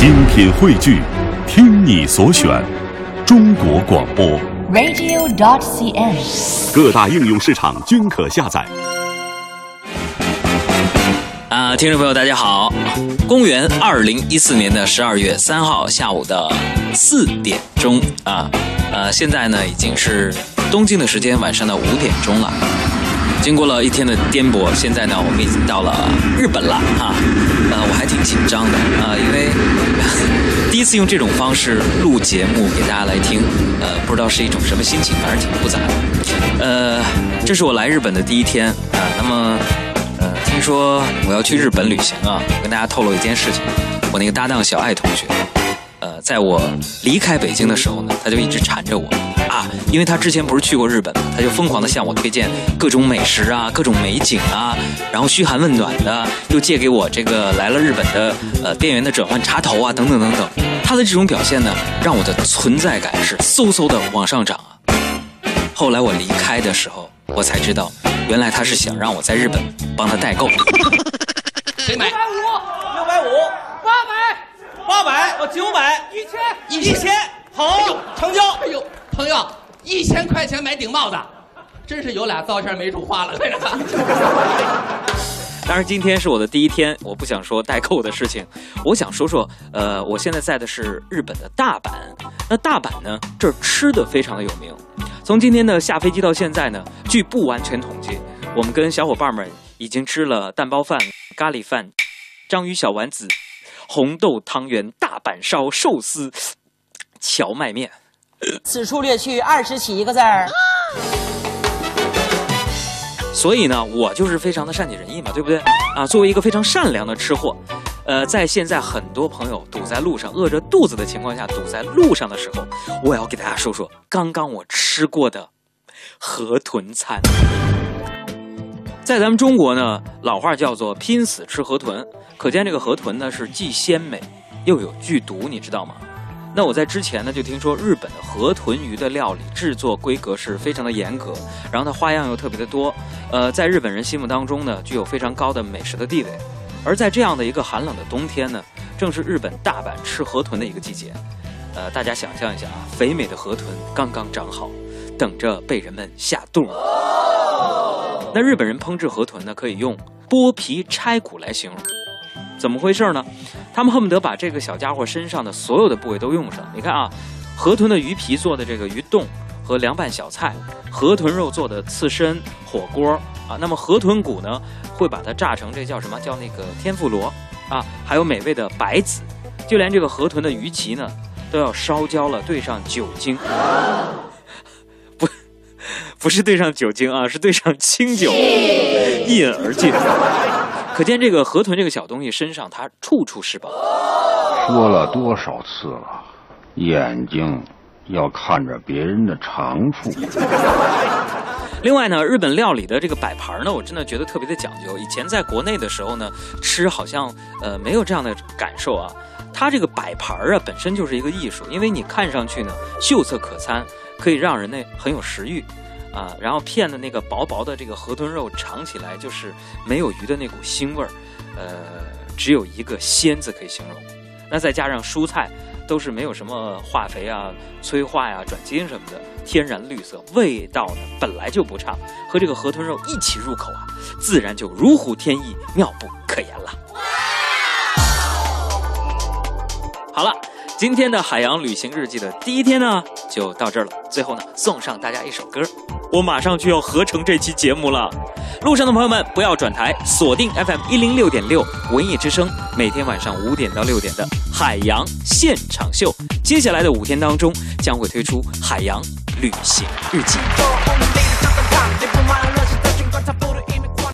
精品汇聚，听你所选，中国广播。radio.cn。各大应用市场均可下载。啊，听众朋友，大家好！公元二零一四年的十二月三号下午的四点钟啊，呃，现在呢已经是东京的时间晚上的五点钟了。经过了一天的颠簸，现在呢我们已经到了日本了哈。呃，我还挺紧张的啊、呃，因为 第一次用这种方式录节目给大家来听，呃，不知道是一种什么心情，反正挺复杂的。呃，这是我来日本的第一天啊、那么。呃，听说我要去日本旅行啊，跟大家透露一件事情，我那个搭档小爱同学，呃，在我离开北京的时候呢，他就一直缠着我啊，因为他之前不是去过日本嘛，他就疯狂的向我推荐各种美食啊、各种美景啊，然后嘘寒问暖的，又借给我这个来了日本的呃店员的转换插头啊，等等等等。他的这种表现呢，让我的存在感是嗖嗖的往上涨啊。后来我离开的时候，我才知道。原来他是想让我在日本帮他代购。谁买？六百五，六百五，八百，八百，我，九百，一千，好，成交。哎呦，朋友，一千块钱买顶帽子，真是有俩糟钱没处花了。当然，今天是我的第一天，我不想说代购的事情，我想说说，呃，我现在在的是日本的大阪。那大阪呢，这儿吃的非常的有名。从今天的下飞机到现在呢，据不完全统计，我们跟小伙伴们已经吃了蛋包饭、咖喱饭、章鱼小丸子、红豆汤圆、大阪烧、寿司、荞麦面。此处略去二十起一个字儿。所以呢，我就是非常的善解人意嘛，对不对？啊，作为一个非常善良的吃货，呃，在现在很多朋友堵在路上、饿着肚子的情况下，堵在路上的时候，我要给大家说说刚刚我吃过的河豚餐。在咱们中国呢，老话叫做“拼死吃河豚”，可见这个河豚呢是既鲜美又有剧毒，你知道吗？那我在之前呢就听说日本的河豚鱼的料理制作规格是非常的严格，然后它花样又特别的多，呃，在日本人心目当中呢具有非常高的美食的地位。而在这样的一个寒冷的冬天呢，正是日本大阪吃河豚的一个季节。呃，大家想象一下啊，肥美的河豚刚刚长好，等着被人们下肚。那日本人烹制河豚呢，可以用剥皮拆骨来形容。怎么回事呢？他们恨不得把这个小家伙身上的所有的部位都用上。你看啊，河豚的鱼皮做的这个鱼冻和凉拌小菜，河豚肉做的刺身火锅啊。那么河豚骨呢，会把它炸成这叫什么？叫那个天妇罗啊。还有美味的白子，就连这个河豚的鱼鳍呢，都要烧焦了，兑上酒精。不，不是兑上酒精啊，是兑上清酒，一饮而尽。可见这个河豚这个小东西身上它处处是宝。说了多少次了，眼睛要看着别人的长处。另外呢，日本料理的这个摆盘呢，我真的觉得特别的讲究。以前在国内的时候呢，吃好像呃没有这样的感受啊。它这个摆盘啊本身就是一个艺术，因为你看上去呢秀色可餐，可以让人呢很有食欲。啊，然后片的那个薄薄的这个河豚肉尝起来就是没有鱼的那股腥味儿，呃，只有一个鲜字可以形容。那再加上蔬菜都是没有什么化肥啊、催化呀、转基因什么的，天然绿色，味道呢本来就不差，和这个河豚肉一起入口啊，自然就如虎添翼，妙不可言了。好了。今天的海洋旅行日记的第一天呢，就到这儿了。最后呢，送上大家一首歌，我马上就要合成这期节目了。路上的朋友们不要转台，锁定 FM 一零六点六文艺之声，每天晚上五点到六点的海洋现场秀。接下来的五天当中，将会推出海洋旅行日记。